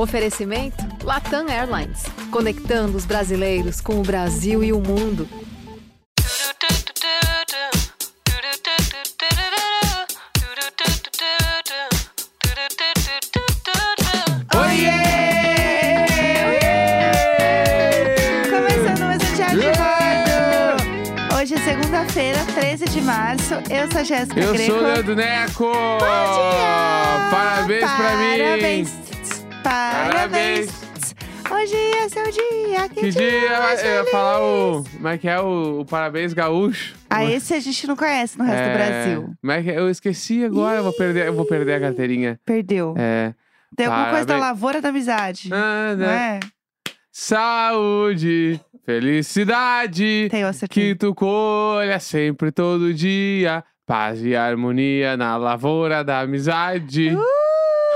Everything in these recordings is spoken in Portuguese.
Oferecimento Latam Airlines, conectando os brasileiros com o Brasil e o mundo. Começando mais um Diário de Bordo. Hoje é segunda-feira, 13 de março. Eu sou a Jéssica Eu Greco. sou o Leandro Neco! Bom dia! Parabéns pra mim! Parabéns! Parabéns! Hoje é seu dia. Que, Que dia mais eu ia falar o. Como é que é o, o parabéns gaúcho? Ah, esse a gente não conhece no resto do É, Brasil. Como é que é? Eu esqueci agora, eu vou perder, eu vou perder a carteirinha. Perdeu. É. Tem alguma coisa da parabéns. lavoura da amizade. Ah, Não né? é? Saúde, felicidade, Tem, que tu colha sempre todo dia. Paz e harmonia na lavoura da amizade. Uh,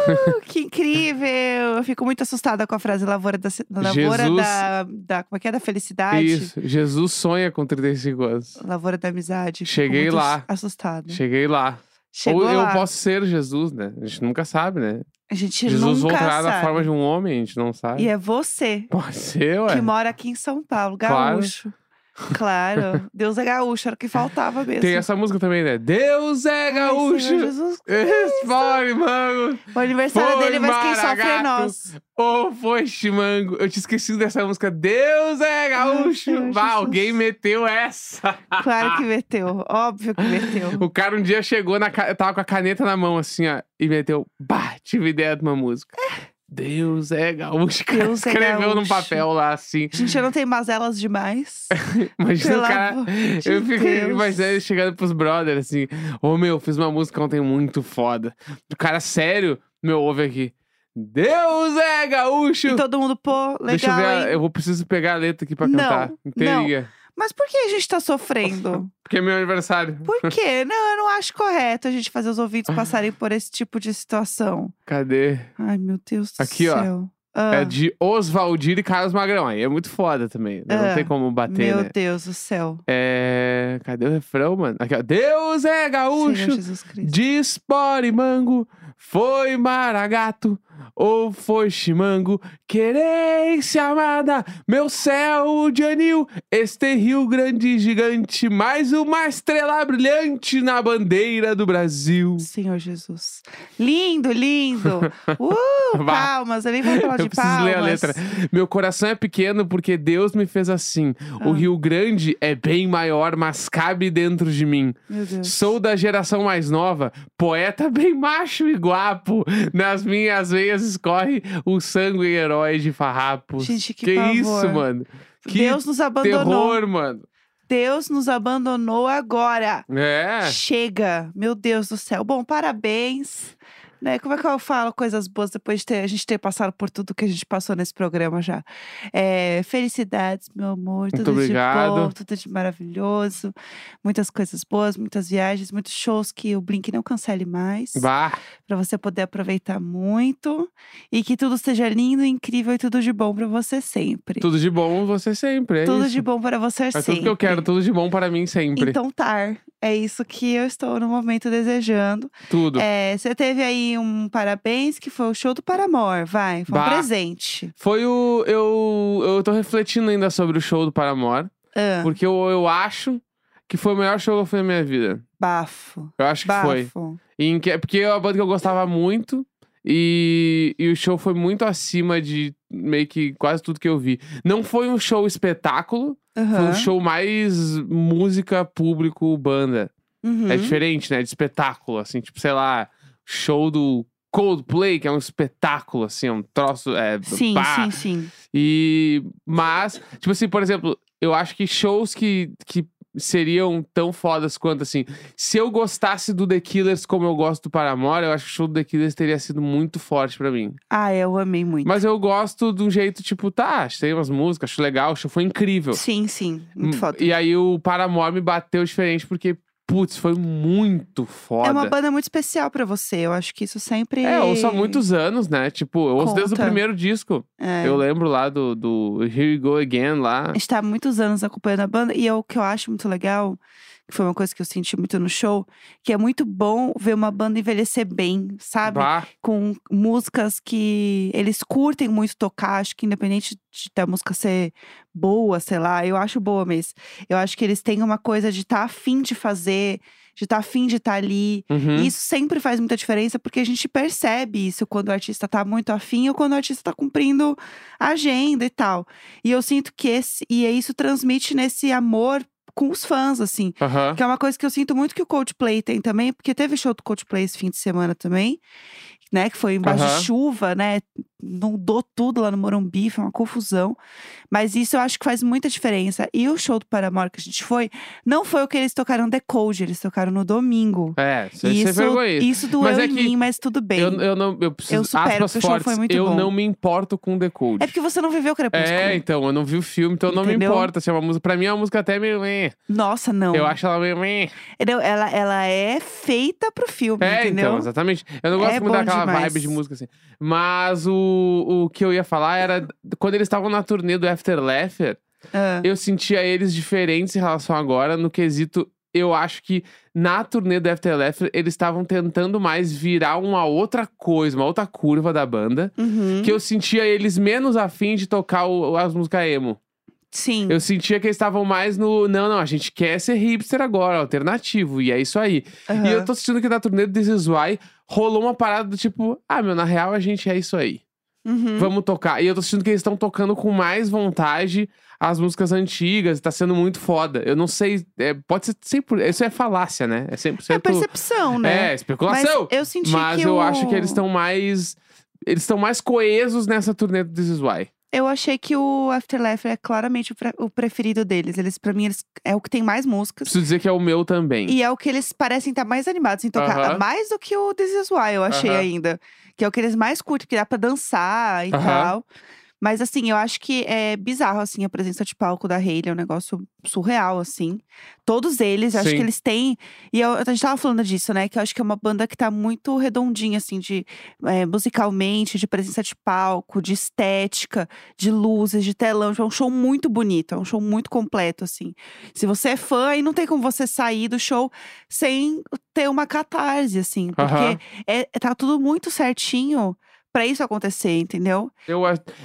que incrível! Eu fico muito assustada com a frase lavoura da, lavoura Jesus- da, da. Como é que é? Da felicidade. Isso, Jesus sonha com 35 anos. Lavoura da amizade. Cheguei lá. Assustada. Cheguei lá. Chegou Ou eu lá. posso ser Jesus, né? A gente nunca sabe, né? A gente Jesus nunca voltará sabe. na forma de um homem, a gente não sabe. E é você Pode ser, ué. que mora aqui em São Paulo, gaúcho. Claro. Deus é gaúcho, era o que faltava mesmo. Tem essa música também, né? Deus é Ai, gaúcho. Senhor Jesus. Espore, mano. O aniversário Foi dele, mas quem sofre é nós. Ô, foi chimango. Eu tinha esquecido dessa música. Deus é gaúcho. Bah, alguém meteu essa. Claro que meteu. Óbvio que meteu. O cara um dia chegou, na tava com a caneta na mão, assim, ó, e meteu. Bah, tive ideia de uma música. Deus é gaúcho. O cara Deus é escreveu num gaúcho. papel lá, assim. A gente não tem mazelas demais. Pelo o cara. de Eu Deus. imaginando chegando pros brothers assim: Ô meu, fiz uma música ontem muito foda. O cara sério, meu, ouve aqui. Deus é gaúcho! E todo mundo, pô, legal, Deixa eu ver, hein? eu vou preciso pegar a letra aqui pra Não, cantar. não. Mas por que a gente tá sofrendo? Porque é meu aniversário. Por quê? Não, eu não acho correto a gente fazer os ouvintes passarem por esse tipo de situação. Cadê? Ai, meu Deus do Aqui, ó. céu. Ah, É de Oswaldir e Carlos Magrão. Aí é muito foda também. né? Não Ah, tem como bater, Meu né? Deus do céu. É. Cadê o refrão, mano? Aqui, ó. Deus é Senhor gaúcho! Jesus Cristo. Diz Mango, foi maragato ou foi chimango? Querência amada, meu céu de anil, este rio grande e gigante, mais uma estrela brilhante na bandeira do Brasil. Senhor Jesus. Lindo, lindo. Uh, palmas. Eu nem vou falar Eu de preciso palmas. ler a letra. Meu coração é pequeno porque Deus me fez assim. O Ah. Rio Grande é bem maior, mas cabe dentro de mim. Sou da geração mais nova, poeta bem macho e guapo. Nas minhas veias escorre o sangue herói de farrapos. Gente, que isso, pavor. mano? Que Deus nos abandonou. terror, mano. Deus nos abandonou agora. É. Chega. Meu Deus do céu. Bom, parabéns. Né? Como é que eu falo coisas boas depois de ter, a gente ter passado por tudo que a gente passou nesse programa já? É, felicidades, meu amor. Tudo obrigado. de bom, tudo de maravilhoso. Muitas coisas boas, muitas viagens, muitos shows que o Blink não cancele mais. Bah, Pra você poder aproveitar muito. E que tudo seja lindo, incrível e tudo de bom pra você sempre. tudo de bom você sempre. É Tudo isso. de bom para você É sempre. tudo que eu quero, tudo de bom para mim sempre. Então tá. É isso que eu estou no momento desejando. tudo. É, você teve aí um parabéns, que foi o show do Paramor, vai. Foi um Bah. presente. Foi o. Eu, eu tô refletindo ainda sobre o show do Paramore. Ah, Porque eu, eu acho que foi o melhor show que eu fui na minha vida. bafo. Eu acho que foi. Bafo. Em que- porque é uma banda que eu gostava muito. E, e o show foi muito acima de meio que quase tudo que eu vi. Não foi um show espetáculo, foi Aham. um show mais música, público, banda. Uhum. É diferente, né? De espetáculo, assim, tipo, sei lá, show do Coldplay, que é um espetáculo, assim, é um troço. É, Sim, pá. sim, sim. E. Mas, tipo assim, por exemplo, eu acho que shows que, que seriam tão fodas quanto assim. Se eu gostasse do The Killers como eu gosto do Paramore, eu acho que o show do The Killers teria sido muito forte pra mim. Ah, eu amei muito. Mas eu gosto de um jeito, tipo, tá, tem umas músicas, acho legal, o show foi incrível. Sim, sim. Muito Hum, foda. E aí o Paramore me bateu diferente, porque, putz, foi muito foda. É uma banda muito especial pra você. Eu acho que isso sempre. É, eu ouço há muitos anos, né? Tipo, eu ouço desde o Conta. primeiro disco. É. Eu lembro lá do, do Here We Go Again lá. A gente tá há muitos anos acompanhando a banda. E é o que eu acho muito legal. Que foi uma coisa que eu senti muito no show, que é muito bom ver uma banda envelhecer bem, sabe? Bah, Com músicas que eles curtem muito tocar, acho que independente de da música ser boa, sei lá, eu acho boa mesmo. Eu acho que eles têm uma coisa de estar afim de fazer, de estar afim de estar ali. uhum. E isso sempre faz muita diferença, porque a gente percebe isso quando o artista tá muito afim ou quando o artista tá cumprindo a agenda e tal. E eu sinto que esse, e isso transmite nesse amor com os fãs, assim. Aham. Que é uma coisa que eu sinto muito que o Coldplay tem também, porque teve show do Coldplay esse fim de semana também, né? Que foi embaixo Aham. de chuva, né? Inundou tudo lá no Morumbi, foi uma confusão. Mas isso eu acho que faz muita diferença. E o show do Paramore que a gente foi, não foi o que eles tocaram Decode, eles tocaram no domingo. É, você isso, isso. isso doeu Mas é em mim, mas tudo bem. Eu, eu não, eu preciso, Eu supero, aspas o fortes, foi muito eu bom. não me importo com Decode. É porque você não viveu Crepúsculo. É, então, eu não vi o filme, então não me Entendeu? importa se é uma música. Pra mim é uma música até meio. Nossa, não. Eu acho ela meio. Entendeu? Ela, ela é feita pro filme, É, entendeu? então, exatamente. Eu não gosto É muito daquela demais. vibe de música assim. Mas o, o que eu ia falar era quando eles estavam na turnê do After Laughter, Ah, eu sentia eles diferentes em relação agora no quesito. Eu acho que na turnê do After Laughter eles estavam tentando mais virar uma outra coisa, uma outra curva da banda. uhum. Que eu sentia eles menos afim de tocar o- as músicas emo. Sim. Eu sentia que eles estavam mais no. Não, não, a gente quer ser hipster agora, alternativo. E é isso aí. E aham. eu tô sentindo que na turnê do This Is Why rolou uma parada do tipo, ah, meu, na real a gente é isso aí. Uhum. Vamos tocar. E eu tô sentindo que eles estão tocando com mais vontade as músicas antigas. Tá sendo muito foda. Eu não sei. é, pode ser sempre. Isso é falácia, né? É 100%. É percepção, né? É, especulação. Mas eu senti Mas que eu o- acho que eles estão mais. Eles estão mais coesos nessa turnê do This Is Why. Eu achei que o Afterlife é claramente o, pre- o preferido deles. Eles, para mim, eles, é o que tem mais músicas. Preciso dizer que é o meu também. E é o que eles parecem estar mais animados em tocar. Aham. Mais do que o This Is Why, eu achei Aham. ainda. Que é o que eles mais curtem, que dá pra dançar e Aham. tal. Mas assim, eu acho que é bizarro, assim, a presença de palco da Hailey. É um negócio surreal, assim. Todos eles, acho Sim. que eles têm... E eu- a gente tava falando disso, né? Que eu acho que é uma banda que tá muito redondinha, assim, de... é, musicalmente, de presença de palco, de estética, de luzes, de telão. Tipo, É um show muito bonito, é um show muito completo, assim. Se você é fã, aí não tem como você sair do show sem ter uma catarse, assim. Porque é, tá tudo muito certinho pra isso acontecer, entendeu? Eu,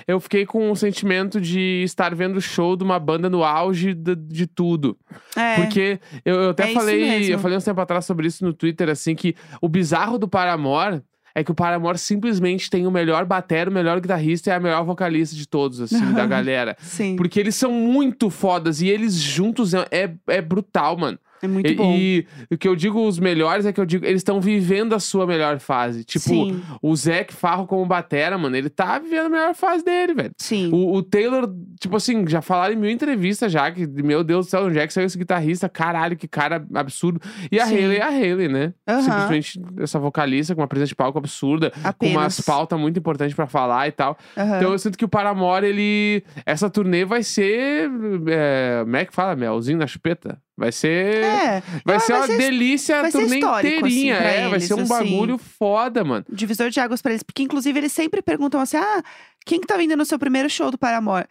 eu fiquei com o sentimento de estar vendo o show de uma banda no auge de, de tudo. É. Porque eu, eu até É falei, eu falei uns tempo atrás sobre isso no Twitter, assim, que o bizarro do Paramore é que o Paramore simplesmente tem o melhor batero, o melhor guitarrista e a melhor vocalista de todos, assim, da galera. Sim, Porque eles são muito fodas e eles juntos é, é, é brutal, mano. É muito e, bom. e o que eu digo os melhores é que eu digo, eles estão vivendo a sua melhor fase. Tipo, Sim, o Zac Farro como batera, mano, ele tá vivendo a melhor fase dele, velho. sim. O, o Taylor, tipo assim, já falaram em mil entrevistas já que, meu Deus do céu, onde é que saiu esse guitarrista? Caralho, que cara absurdo. E a Sim. Hayley é a Hayley, né? Aham. Simplesmente essa vocalista com uma presença de palco absurda, com Apenas. umas pautas muito importantes pra falar e tal. Aham. Então eu sinto que o Paramore, ele. Essa turnê vai ser. É, como é que fala? Melzinho na chupeta? Vai ser. É, Vai Ah, ser vai uma ser- delícia vai a turnê inteirinha. assim, é, vai eles, ser um assim. bagulho foda, mano. divisor de águas pra eles. Porque, inclusive, eles sempre perguntam assim: ah, quem que tá vindo no seu primeiro show do Paramore?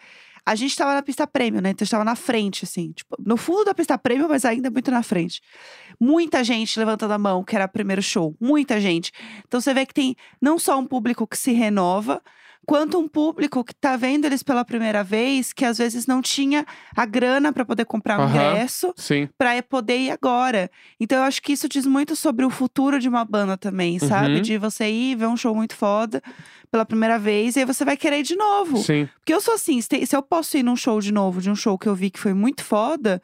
A gente tava na pista prêmio, né? Então a gente tava na frente, assim. Tipo, no fundo da pista prêmio, mas ainda muito na frente. Muita gente levantando a mão, que era o primeiro show. Muita gente. Então você vê que tem não só um público que se renova, quanto um público que tá vendo eles pela primeira vez, que às vezes não tinha a grana pra poder comprar um Aham. ingresso pra poder ir agora. Então eu acho que isso diz muito sobre o futuro de uma banda também, sabe? Uhum. De você ir ver um show muito foda pela primeira vez e aí você vai querer ir de novo. Sim. Porque eu sou assim, se eu posso ir num show de novo, de um show que eu vi que foi muito foda,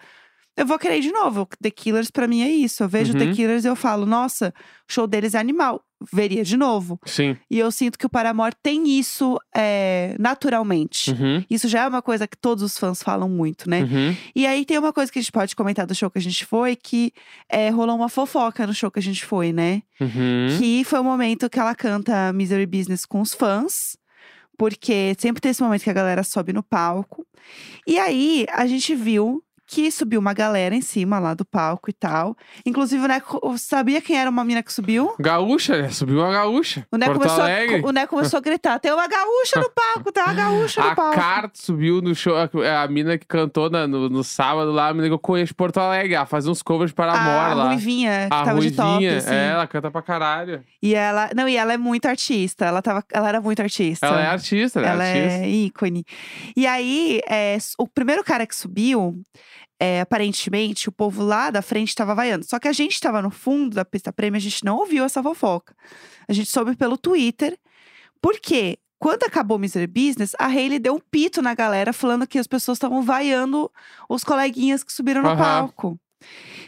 eu vou querer ir de novo. The Killers pra mim é isso. Eu vejo The Uhum. Killers e eu falo, nossa, o show deles é animal. Veria de novo. Sim. E eu sinto que o Paramore tem isso é, naturalmente. Uhum. Isso já é uma coisa que todos os fãs falam muito, né? Uhum. E aí tem uma coisa que a gente pode comentar do show que a gente foi, que é, rolou uma fofoca no show que a gente foi, né? Uhum. Que foi o momento que ela canta Misery Business com os fãs. Porque sempre tem esse momento que a galera sobe no palco. E aí a gente viu que subiu uma galera em cima lá do palco e tal. Inclusive, o Neco sabia quem era uma mina que subiu? Gaúcha, né? Subiu uma gaúcha. O Neco, Porto começou, Alegre. a, o Neco começou a gritar: tem uma gaúcha no palco, tem uma gaúcha no A palco. Cart subiu no show. A, a mina que cantou na- no, no sábado lá, a mina que eu conheço Porto Alegre. Ela faz uns covers para a a Amor lá. Ruivinha, que a tava de top, Ruivinha, assim. é, ela canta pra caralho. E ela. Não, e ela é muito artista. Ela, tava, ela era muito artista. Ela é artista, ela, Ela é artista. é ícone. E aí, é, o primeiro cara que subiu, é, aparentemente, o povo lá da frente tava vaiando. Só que a gente tava no fundo da pista prêmio, a gente não ouviu essa fofoca. A gente soube pelo Twitter. Por quê? Quando acabou o Misery Business, a Hailey deu um pito na galera falando que as pessoas estavam vaiando os coleguinhas que subiram no Aham. palco.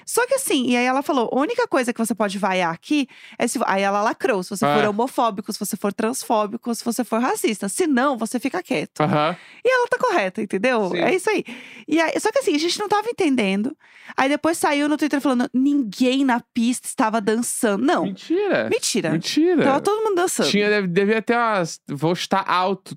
Só que assim, e aí ela falou: a única coisa que você pode vaiar aqui é se. Aí ela lacrou: se você for É. homofóbico, se você for transfóbico, se você for racista. Se não, você fica quieto. Aham. E ela tá correta, entendeu? Sim. É isso aí. E aí. Só que assim, a gente não tava entendendo. Aí depois saiu no Twitter falando: ninguém na pista estava dançando. Não. Mentira. Mentira. Mentira. Tava todo mundo dançando. Tinha, devia ter umas. Vou estar alto.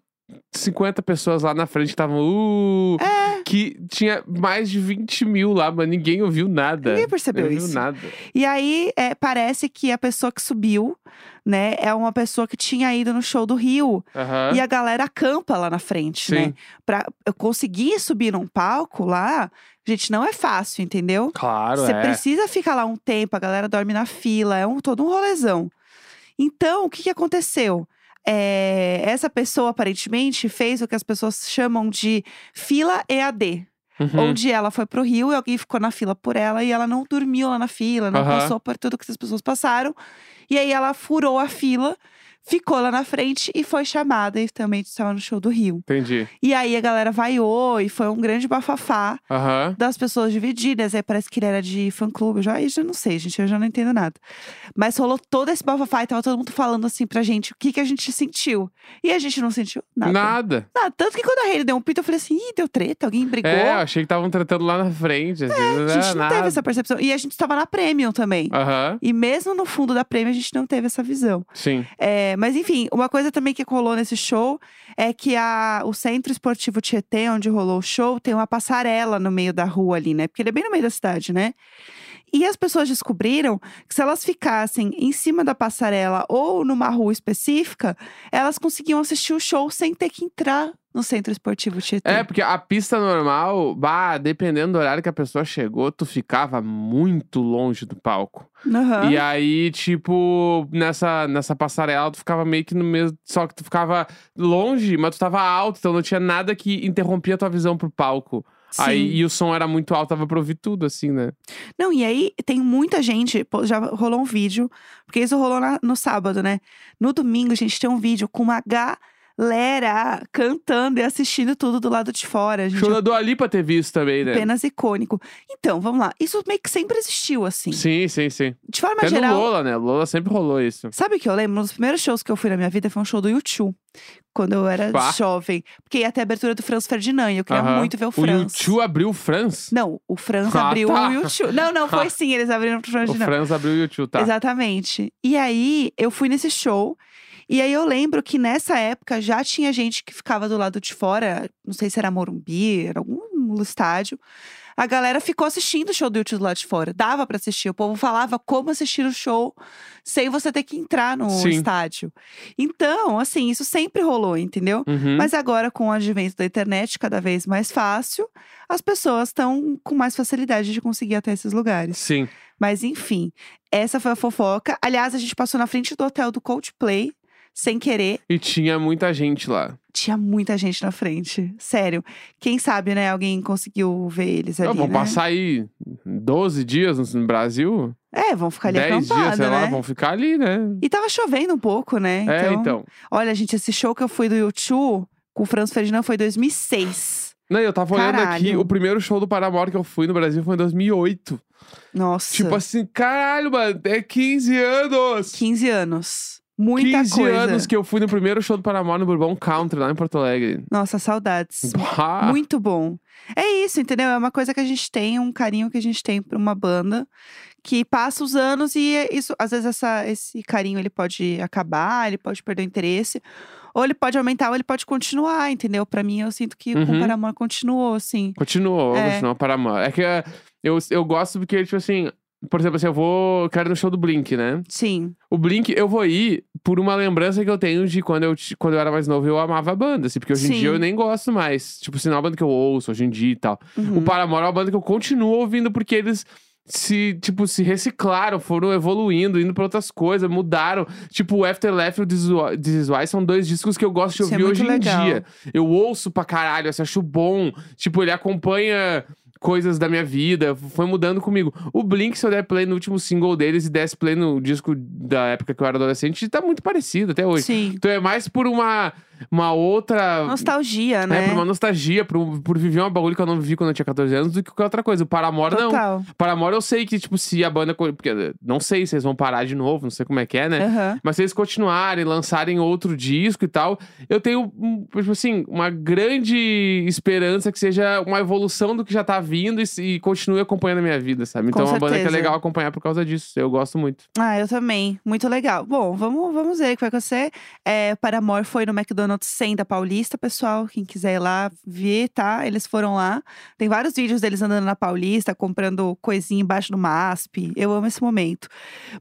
50 pessoas lá na frente que estavam. Uh, É. Que tinha mais de 20 mil lá, mas ninguém ouviu nada. Ninguém percebeu Não isso. Nada. E aí, é, parece que a pessoa que subiu, né, é uma pessoa que tinha ido no show do Rio. Aham. E a galera acampa lá na frente, né? Sim. Pra eu conseguir subir num palco lá, gente, não é fácil, entendeu? Claro, Você é. precisa ficar lá um tempo, a galera dorme na fila, é um, todo um rolezão. Então, o que, que aconteceu? É, essa pessoa, aparentemente, fez o que as pessoas chamam de fila EAD. Uhum. Onde ela foi pro Rio e alguém ficou na fila por ela e ela não dormiu lá na fila, não Aham. passou por tudo que as pessoas passaram. E aí ela furou a fila, ficou lá na frente e foi chamada e também estava no show do Rio. Entendi. E aí a galera vaiou e foi um grande bafafá Aham. das pessoas divididas. Aí parece que ele era de fã-clube. Eu já, não sei, gente. Eu já não entendo nada. Mas rolou todo esse bafafá e tava todo mundo falando assim pra gente o que, que a gente sentiu. E a gente não sentiu nada. Nada. Nada. Tanto que quando a Hailey deu um pito, eu falei assim: ih, deu treta, alguém brigou. É, eu achei que estavam tratando lá na frente. Assim, não a gente não teve essa percepção. E a gente estava na Premium também. Aham. E mesmo no fundo da Premium, a gente não teve essa visão. Sim. É, mas enfim, uma coisa também que rolou nesse show é que a, o Centro Esportivo Tietê, onde rolou o show, tem uma passarela no meio da rua ali, né? Porque ele é bem no meio da cidade, né? E as pessoas descobriram que se elas ficassem em cima da passarela ou numa rua específica, elas conseguiam assistir o show sem ter que entrar no Centro Esportivo Tietê. É, porque a pista normal, bah, dependendo do horário que a pessoa chegou, tu ficava muito longe do palco. Aham. E aí, tipo, nessa, nessa passarela, tu ficava meio que no mesmo. Só que tu ficava longe, mas tu tava alto, então não tinha nada que interrompia a tua visão pro palco. Aí, Sim. e o som era muito alto, tava pra ouvir tudo, assim, né? Não, e aí tem muita gente, já rolou um vídeo, porque isso rolou na- no sábado, né? No domingo, a gente tem um vídeo com uma galera cantando e assistindo tudo do lado de fora. A gente Show da Dua Lipa ter visto também, né? apenas icônico. Então, vamos lá. Isso meio que sempre existiu, assim. Sim, sim, sim. De forma Até geral. no Lola, né? Lola sempre rolou isso. Sabe o que eu lembro? Um dos primeiros shows que eu fui na minha vida foi um show do YouTube. Quando eu era jovem. Porque ia ter a abertura do Franz Ferdinand. Eu queria muito ver o O Franz. YouTube abriu o Franz? Não, o Franz Ah, abriu tá. o YouTube. Não, não, foi sim, eles abriram pro Franz O. Franz abriu o YouTube, tá? Exatamente. E aí, eu fui nesse show. E aí, eu lembro que nessa época já tinha gente que ficava do lado de fora. Não sei se era Morumbi, era algum estádio. A galera ficou assistindo o show do YouTube do lado de fora. Dava pra assistir. O povo falava como assistir o show sem você ter que entrar no Sim. estádio. Então, assim, isso sempre rolou, entendeu? Uhum. Mas agora, com o advento da internet cada vez mais fácil, as pessoas estão com mais facilidade de conseguir até esses lugares. Sim. Mas enfim, essa foi a fofoca. Aliás, a gente passou na frente do hotel do Coldplay, sem querer. E tinha muita gente lá. Tinha muita gente na frente. Sério. Quem sabe, né? Alguém conseguiu ver eles ali, Não, vão né? passar aí 12 dias no- Brasil? É, vão ficar ali 10 acampados, dias, sei né? lá, vão ficar ali, né? E tava chovendo um pouco, né? É, então. Olha, gente, esse show que eu fui do YouTube com o Franz Ferdinand foi em 2006. Não, eu tava olhando aqui, Caralho. o primeiro show do Paramore que eu fui no Brasil foi em 2008. Nossa. Tipo assim, caralho, mano, é 15 anos! 15 anos. Muita 15 coisa. anos que eu fui no primeiro show do Paramore no Bourbon Country, lá em Porto Alegre. Nossa, saudades. Bah. Muito bom. É isso, entendeu? É uma coisa que a gente tem, um carinho que a gente tem pra uma banda que passa os anos e isso, às vezes essa, esse carinho ele pode acabar, ele pode perder o interesse, Ou ele pode aumentar ou ele pode continuar, entendeu? Pra mim, eu sinto que com Uhum. o Paramore continuou, assim. Continuou, É. continuou para amor. É que eu, eu gosto porque, tipo assim, por exemplo, assim, eu vou. eu Quero ir no show do Blink, né? Sim. O Blink, eu vou ir por uma lembrança que eu tenho de quando eu, quando eu era mais novo, eu amava a banda, assim, porque hoje em Sim. dia eu nem gosto mais. Tipo, assim, não é uma banda que eu ouço hoje em dia e tal. Uhum. O Paramore é uma banda que eu continuo ouvindo porque eles se, tipo, se reciclaram, foram evoluindo, indo pra outras coisas, mudaram. Tipo, o Afterlife e o This Is Why- são dois discos que eu gosto de é ouvir muito hoje legal. em dia. Eu ouço pra caralho, assim, acho bom. Tipo, ele acompanha coisas da minha vida, foi mudando comigo. O Blink, se eu der play no último single deles e desse play no disco da época que eu era adolescente, tá muito parecido até hoje. Sim. Então é mais por uma, uma outra. Nostalgia, É, né? por uma nostalgia, por, por viver um bagulho que eu não vivi quando eu tinha 14 anos, do que qualquer outra coisa. O Paramore, não. Total. Paramore eu sei que, tipo, se a banda. Porque não sei se eles vão parar de novo, não sei como é que é, né? Aham. Mas se eles continuarem, lançarem outro disco e tal, eu tenho, tipo assim, uma grande esperança que seja uma evolução do que já tá vindo e, e continue acompanhando a minha vida, sabe? Então é uma banda que é legal acompanhar por causa disso. Eu gosto muito. Ah, eu também. Muito legal. Bom, vamos, vamos ver o que vai acontecer. É, Paramore foi no McDonald's 100 da Paulista, pessoal. Quem quiser ir lá ver, tá? Eles foram lá. Tem vários vídeos deles andando na Paulista, comprando coisinha embaixo do MASP. Eu amo esse momento.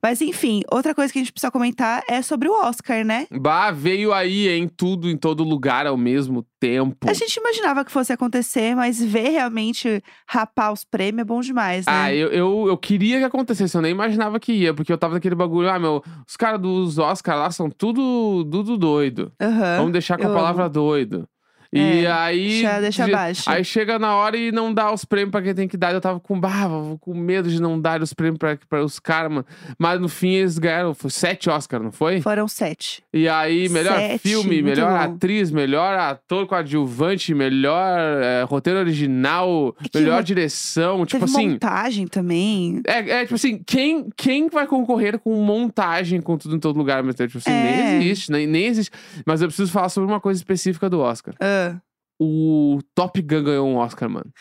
Mas enfim, outra coisa que a gente precisa comentar é sobre o Oscar, né? Bah, veio aí em tudo, em todo lugar ao mesmo tempo. A gente imaginava que fosse acontecer, mas ver realmente rapar os prêmios é bom demais, né? Ah, eu, eu, eu queria que acontecesse, eu nem imaginava que ia, porque eu tava naquele bagulho, ah, meu, os caras dos Oscar lá são tudo, tudo doido. Aham. Vamos deixar com a eu palavra doido. E É, aí. deixa- deixa de- abaixo. Aí chega na hora e não dá os prêmios pra quem tem que dar. Eu tava com barba, com medo de não dar os prêmios pra, pra os caras, mano. Mas no fim eles ganharam, foi sete Oscar, não foi? Foram sete. E aí, melhor Sete, filme, melhor bom. atriz, melhor ator coadjuvante, melhor eh, roteiro original, Que melhor ro- direção. Tipo Teve assim. montagem também. É, é, tipo assim, quem, quem vai concorrer com montagem com tudo em todo lugar? Mas, tipo assim, É. nem existe, nem, nem existe. Mas eu preciso falar sobre uma coisa específica do Oscar. Ah. O Top Gun ganhou um Oscar, mano.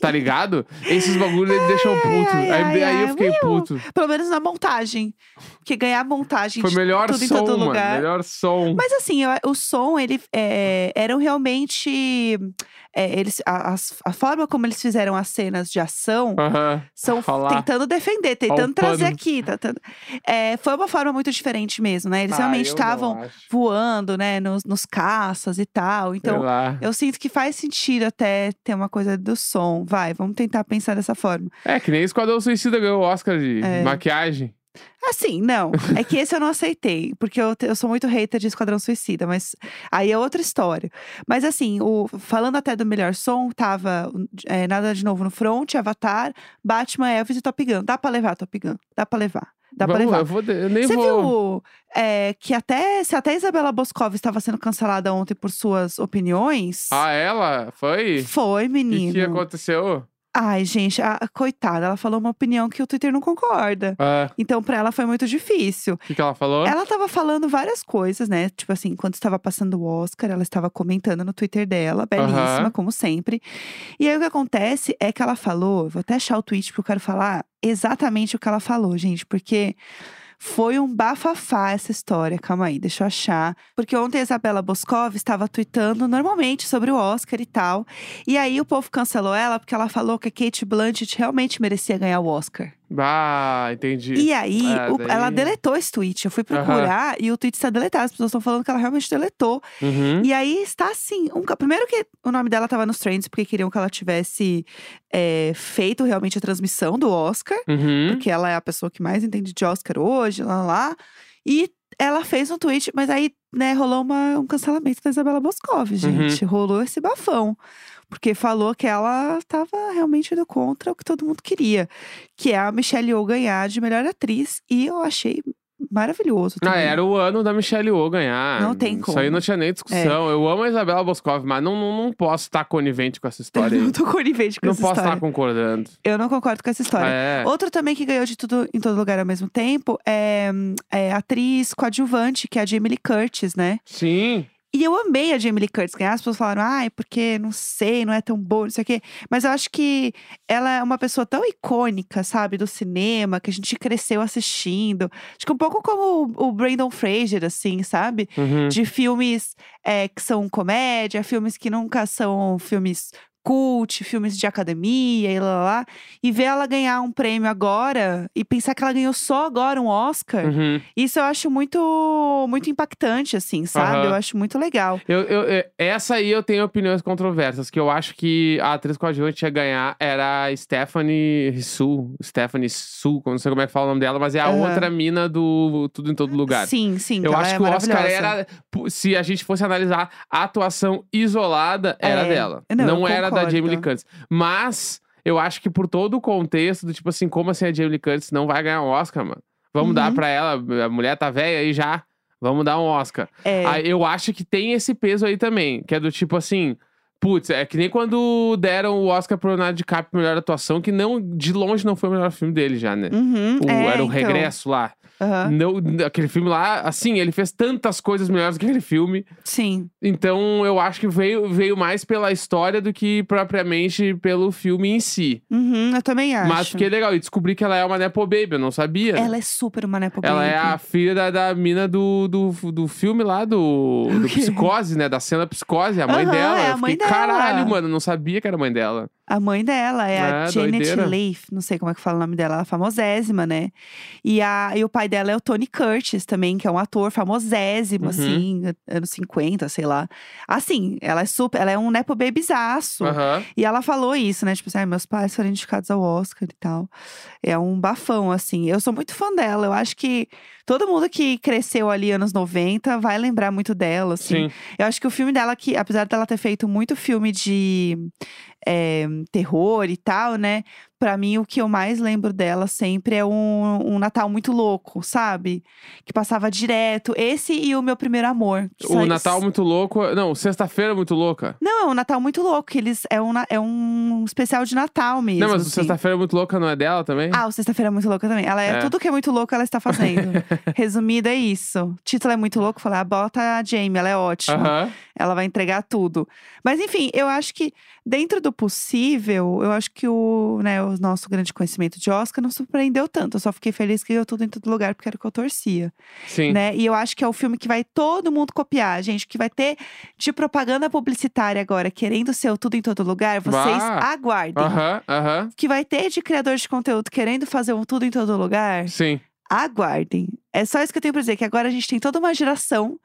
Tá ligado? Esses bagulhos me deixam puto. ai, aí, ai, aí eu ai, fiquei puto. Pelo menos na montagem. Porque ganhar a montagem Foi melhor tudo em som, todo mano. lugar. Melhor som. Mas assim, o som, ele é, eram realmente. É, eles, a, a forma como eles fizeram as cenas de ação Aham. são Olha lá. tentando defender, tentando trazer aqui. Tentando, é, foi uma forma muito diferente mesmo, né? Eles Ah, realmente estavam voando, né, nos, nos caças e tal. Então, eu sinto que faz sentido até ter uma coisa do som. Vai, vamos tentar pensar dessa forma. É que nem Esquadrão Suicida ganhou o Oscar de É. maquiagem. Assim, não. É que esse eu não aceitei, porque eu, eu sou muito hater de Esquadrão Suicida, mas aí é outra história. Mas assim, o, falando até do melhor som, tava é, Nada de Novo no Front, Avatar, Batman, Elvis e Top Gun. Dá pra levar Top Gun, dá pra levar. Dá pra Vamos, levar. eu, vou, eu nem Você vou. viu é, que até se até Isabela Boscov estava sendo cancelada ontem por suas opiniões? Ah, ela? Foi? Foi, O que, menino. que aconteceu? Ai, gente, a, coitada, ela falou uma opinião que o Twitter não concorda. Ah, Então, pra ela foi muito difícil. O que, que ela falou? Ela tava falando várias coisas, né? Tipo assim, quando estava passando o Oscar, ela estava comentando no Twitter dela, belíssima, como sempre. E aí o que acontece é que ela falou, vou até achar o tweet porque eu quero falar exatamente o que ela falou, gente, porque foi um bafafá essa história. Calma aí, deixa eu achar. Porque ontem a Isabela Boscov estava tweetando normalmente sobre o Oscar e tal. E aí o povo cancelou ela porque ela falou que a Kate Blanchett realmente merecia ganhar o Oscar. Ah, entendi. E aí, É, o- daí- ela deletou esse tweet. Eu fui procurar e o tweet está deletado. As pessoas estão falando que ela realmente deletou. Uhum. E aí está assim. um primeiro que o nome dela estava nos trends, porque queriam que ela tivesse é, feito realmente a transmissão do Oscar. Uhum. Porque ela é a pessoa que mais entende de Oscar hoje, lá, lá, lá. E ela fez um tweet, mas aí, né, rolou uma- um cancelamento da Isabela Boscov, Uhum. gente. Rolou esse bafão. Porque falou que ela estava realmente indo contra o que todo mundo queria. Que é a Michelle Yeoh ganhar de melhor atriz. E eu achei maravilhoso Ah, também. era o ano da Michelle Yeoh ganhar. Não tem Isso aí como. não tinha nem discussão. Eu amo a Isabela Boscov, mas não, não, não posso estar conivente com essa história Eu não tô conivente com não essa posso história. estar concordando. Eu não concordo com essa história. É. Outro também que ganhou de tudo em todo lugar ao mesmo tempo é, é a atriz coadjuvante, que é a Jamie Lee Curtis, né? Sim. E eu amei a Jamie Lee Curtis ganhar. As pessoas falaram, ai, porque não sei, não é tão boa, não sei o quê. Mas eu acho que ela é uma pessoa tão icônica, sabe, do cinema, que a gente cresceu assistindo. Acho que um pouco como o, o Brandon Fraser, assim, sabe? Uhum. De filmes é, que são comédia, filmes que nunca são filmes cult, filmes de academia e lá, lá, lá. E ver ela ganhar um prêmio agora e pensar que ela ganhou só agora um Oscar. Uhum. Isso eu acho muito, muito impactante, assim, sabe? Aham. Eu acho muito legal. Eu, eu- essa aí eu tenho opiniões controversas, que eu acho que a atriz coadjuvante ia ganhar era a Stephanie Su, Stephanie Su, não sei como é que fala o nome dela, mas é a Aham. outra mina do Tudo em Todo Lugar. Sim, sim. Eu acho é que o Oscar era, se a gente fosse analisar a atuação isolada, era É. dela. Não, eu era da. Jamie Lee Curtis. Mas eu acho que por todo o contexto do tipo assim, como assim a Jamie Lee Curtis não vai ganhar um Oscar, mano? Vamos dar Uhum. pra ela, a mulher tá velha aí já. Vamos dar um Oscar. É. Aí eu acho que tem esse peso aí também, que é do tipo assim. Putz, é que nem quando deram o Oscar pro Leonardo DiCaprio melhor atuação, que não, de longe não foi o melhor filme dele já, né? Uhum, O- é, era o então. Regresso lá. Aham, Não, aquele filme lá, assim, ele fez tantas coisas melhores que aquele filme. Sim. Então eu acho que veio, veio mais pela história do que propriamente pelo filme em si. Uhum, eu também acho. Mas fiquei legal. E descobri que ela é uma Nepo Baby, eu não sabia. Ela é super uma Nepo Ela é a Baby. filha da, da mina do, do, do filme lá, do, do? Psicose, né? Da cena Psicose, a mãe Aham, dela. é a eu mãe fiquei, dela. caralho, mano, não sabia que era a mãe dela. A mãe dela é a É, Janet doideira. Leigh, não sei como é que fala o nome dela, ela é famosésima, né? E, a, e o pai dela é o Tony Curtis também, que é um ator famosésimo, Uhum. assim, anos 50, sei lá. Assim, ela é super, ela é um nepo babyzaço. Aham. E ela falou isso, né? Tipo assim, "Ai, meus pais foram indicados ao Oscar e tal. É um bafão, assim. Eu sou muito fã dela. Eu acho que todo mundo que cresceu ali anos 90 vai lembrar muito dela, assim. Sim. Eu acho que o filme dela, que apesar dela ter feito muito filme de é, terror e tal, né? Pra mim, o que eu mais lembro dela sempre é um, um Natal muito louco, sabe? Que passava direto. Esse e o Meu Primeiro Amor. O sai- Natal muito louco. Não, sexta-feira muito louca. Não, é um Natal muito louco. que Eles, é, um, é um especial de Natal mesmo. não, mas o assim. sexta-feira muito louca não é dela também? Ah, o Sexta-feira é muito louca também. Ela é, É. tudo que é muito louco, ela está fazendo. Resumido, é isso. O título é muito louco, falar, ah, bota a Jamie, ela é ótima. Aham. Ela vai entregar tudo. Mas enfim, eu acho que dentro do possível, eu acho que o, né, o nosso grande conhecimento de Oscar não surpreendeu tanto. Eu só fiquei feliz que deu tudo em todo lugar, porque era o que eu torcia. Sim. Né? E eu acho que é o filme que vai todo mundo copiar, gente. Que vai ter de propaganda publicitária agora, querendo ser o tudo em todo lugar. Vocês aguardem. Aham, aham. Que vai ter de criador de conteúdo querendo fazer um tudo em todo lugar. Sim. Aguardem. É só isso que eu tenho pra dizer, que agora a gente tem toda uma geração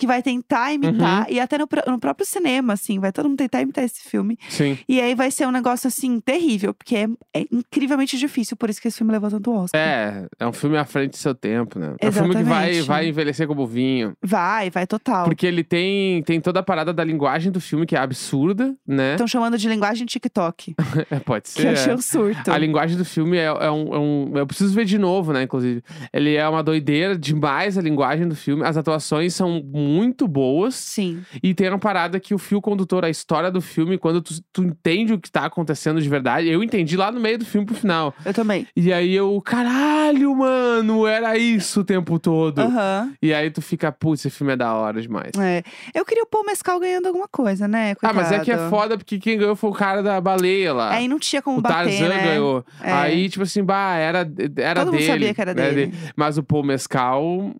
que vai tentar imitar, Uhum. e até no, no próprio cinema, assim, vai todo mundo tentar imitar esse filme. Sim. E aí vai ser um negócio, assim, terrível, porque é, é incrivelmente difícil, por isso que esse filme levou tanto Oscar. É, é um filme à frente do seu tempo, né? É um filme que vai, Exatamente. vai envelhecer como vinho. Vai, vai total. Porque ele tem, tem toda a parada da linguagem do filme, que é absurda, né? Estão chamando de linguagem TikTok, É, pode que eu ser. achei é. um surto. A linguagem do filme é, é um, é um- Eu preciso ver de novo, né? Inclusive. Ele é uma doideira demais a linguagem do filme. As atuações são muito boas. Sim, E tem uma parada que o fio condutor, a história do filme, quando tu, tu entende o que tá acontecendo de verdade. Eu entendi lá no meio do filme pro final. eu também. E aí eu, caralho, mano, era isso o tempo todo. Aham. E aí tu fica, putz, esse filme é da hora demais. É. Eu queria o Paul Mescal ganhando alguma coisa, né? Ah, mas é que é Coitado. foda porque quem ganhou foi o cara da baleia lá. Aí não tinha como o bater, Tarzan né? ganhou. É. Aí, tipo assim, bah, era, era Todo mundo dele. sabia que era né, dele. Mas o Paul Mescal.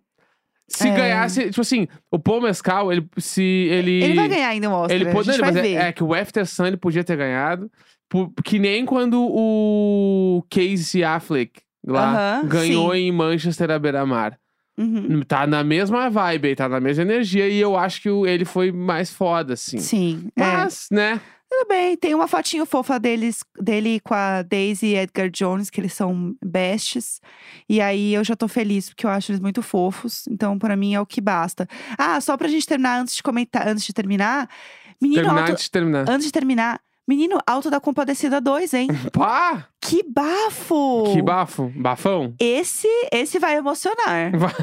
Se É. ganhasse, tipo assim, o Paul Mescal, ele. Se ele. Ele vai ganhar ainda um Oscar, Ele a pode, gente não, vai mas ver. é, é que o After Sun ele podia ter ganhado. por- que nem quando o Casey Affleck lá Aham, ganhou sim. em Manchester à beira-mar. Uhum. Tá na mesma vibe, tá na mesma energia. E eu acho que o- ele foi mais foda, assim. Sim, é. Mas, né? Tudo bem, tem uma fotinho fofa deles, dele com a Daisy e Edgar Jones, que eles são bestes. E aí eu já tô feliz, porque eu acho eles muito fofos. Então, pra mim, é o que basta. Ah, só pra gente terminar, antes de comentar, antes de terminar. Menino terminar alto, antes de terminar. antes de terminar. Menino Alto da Compadecida 2, hein? Pá! que bafo! Que bafo. Bafão. Esse, esse vai emocionar. Vai-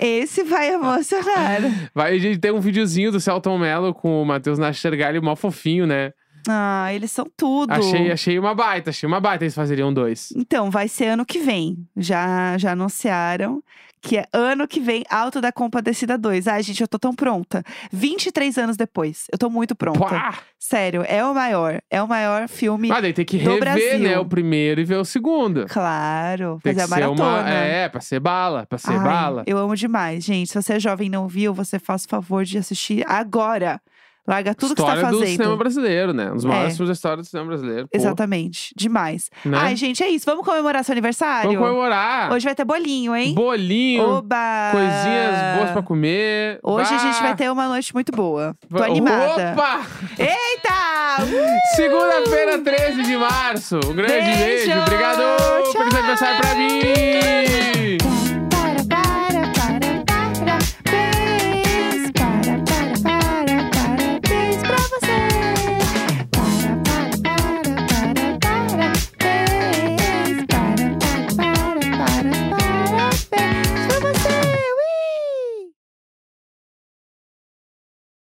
Esse vai emocionar. Vai, a gente tem um videozinho do Celton Mello com o Matheus Nastergalli, mó fofinho, né? Ah, eles são tudo. Achei, achei uma baita, achei uma baita eles fazeriam dois. Então, vai ser ano que vem. Já, já anunciaram que é ano que vem, Alto da Compadecida 2. Ai, gente, eu tô tão pronta. 23 anos depois, eu tô muito pronta. Pá! Sério, é o maior. É o maior filme. Mas daí tem que rever, Brasil. né, o primeiro e ver o segundo. Claro, Tem fazer que a ser maratona. uma. É, pra ser bala, pra ser Ai, bala. Eu amo demais, gente. Se você é jovem e não viu, você faz o favor de assistir agora. Larga tudo que história você tá do fazendo. cinema brasileiro, né? Um dos É. maiores filmes da história do cinema brasileiro. Pô, Exatamente. Demais. Né? Ai, gente, é isso. Vamos comemorar seu aniversário? Vamos comemorar. Hoje vai ter bolinho, hein? Bolinho, Oba! coisinhas boas pra comer. Hoje a gente Bah! vai ter uma noite muito boa. Tô animada. Opa! Eita! Uh! Segunda-feira, 13 de março. Um grande Beijo! beijo. Obrigado. Tchau! Feliz aniversário pra mim.